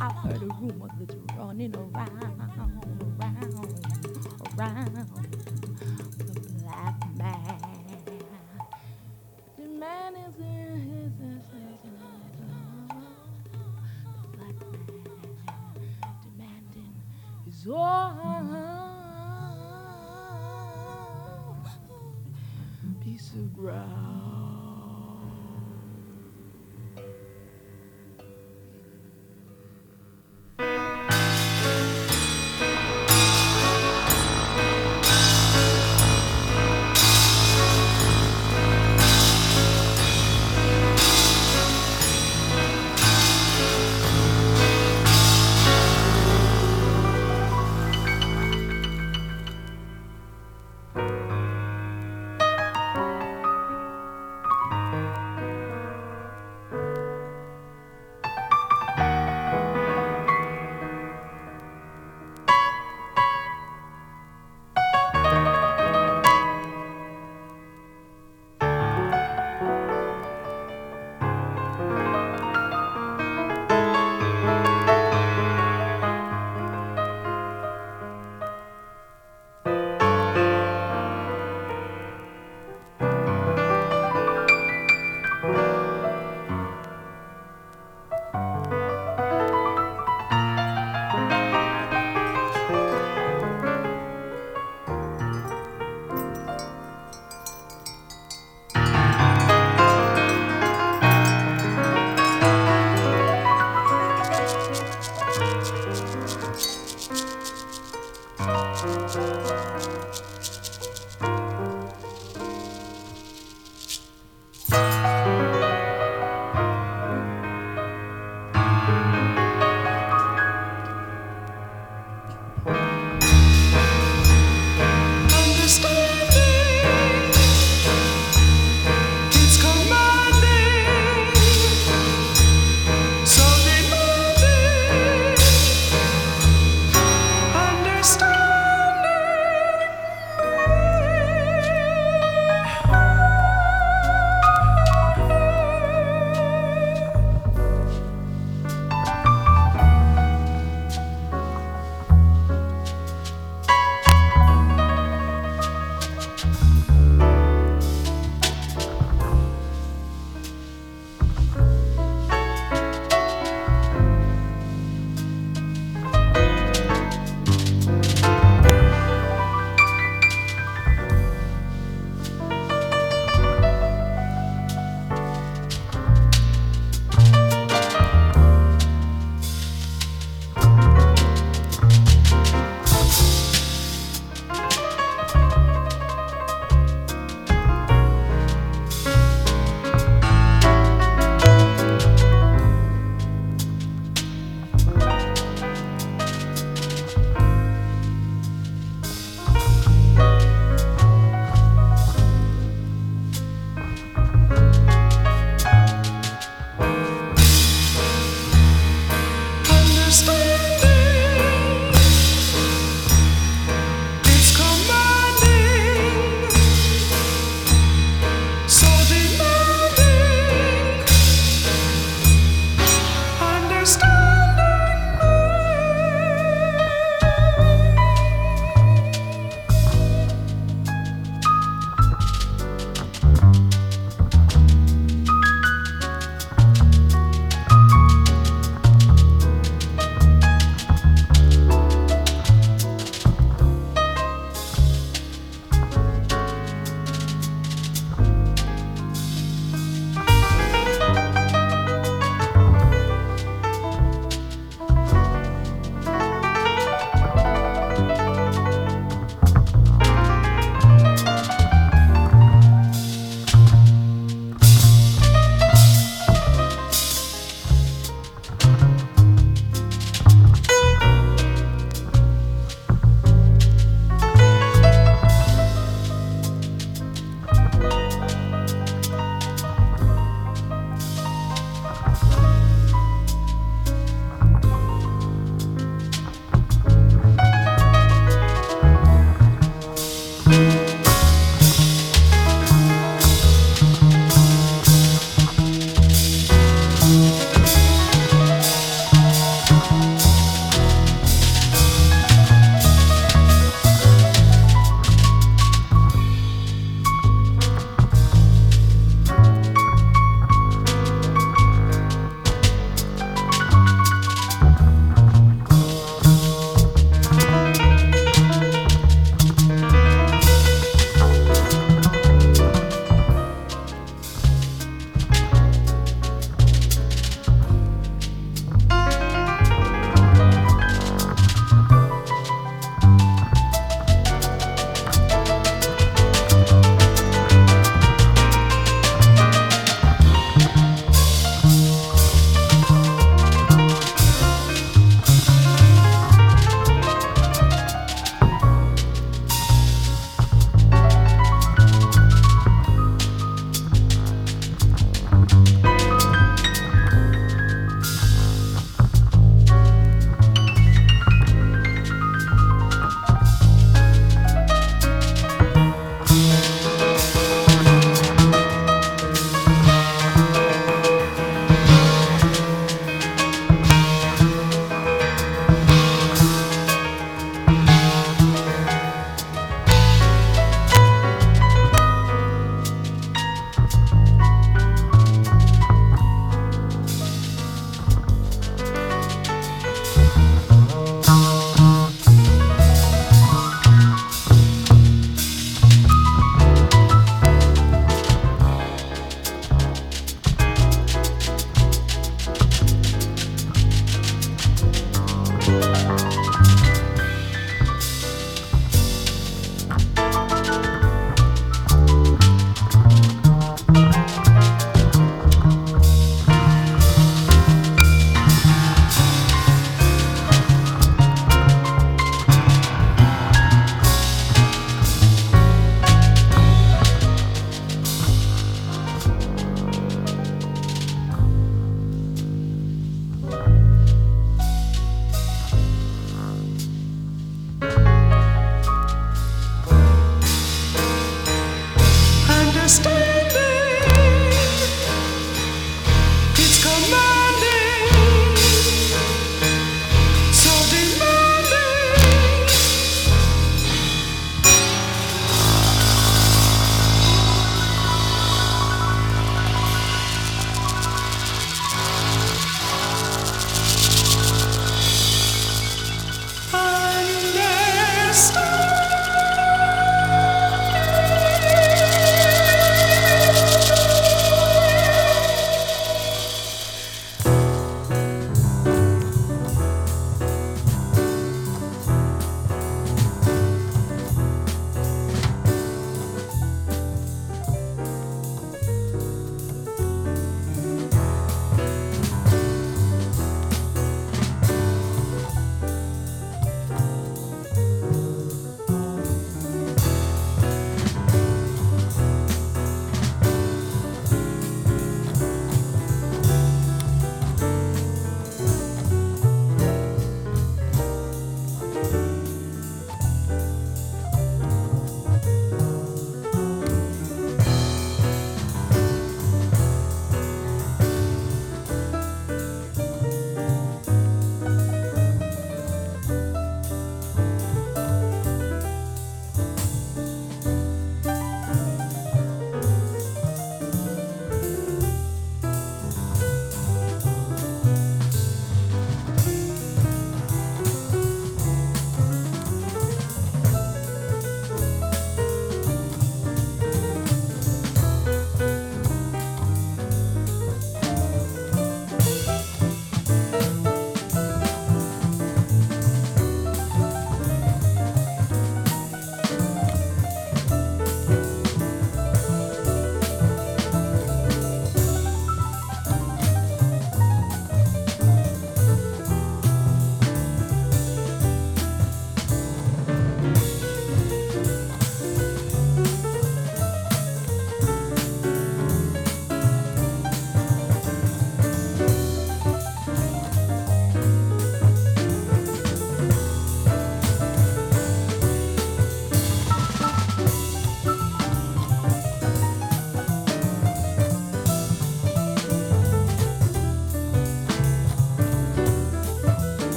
I heard a rumor that's running around.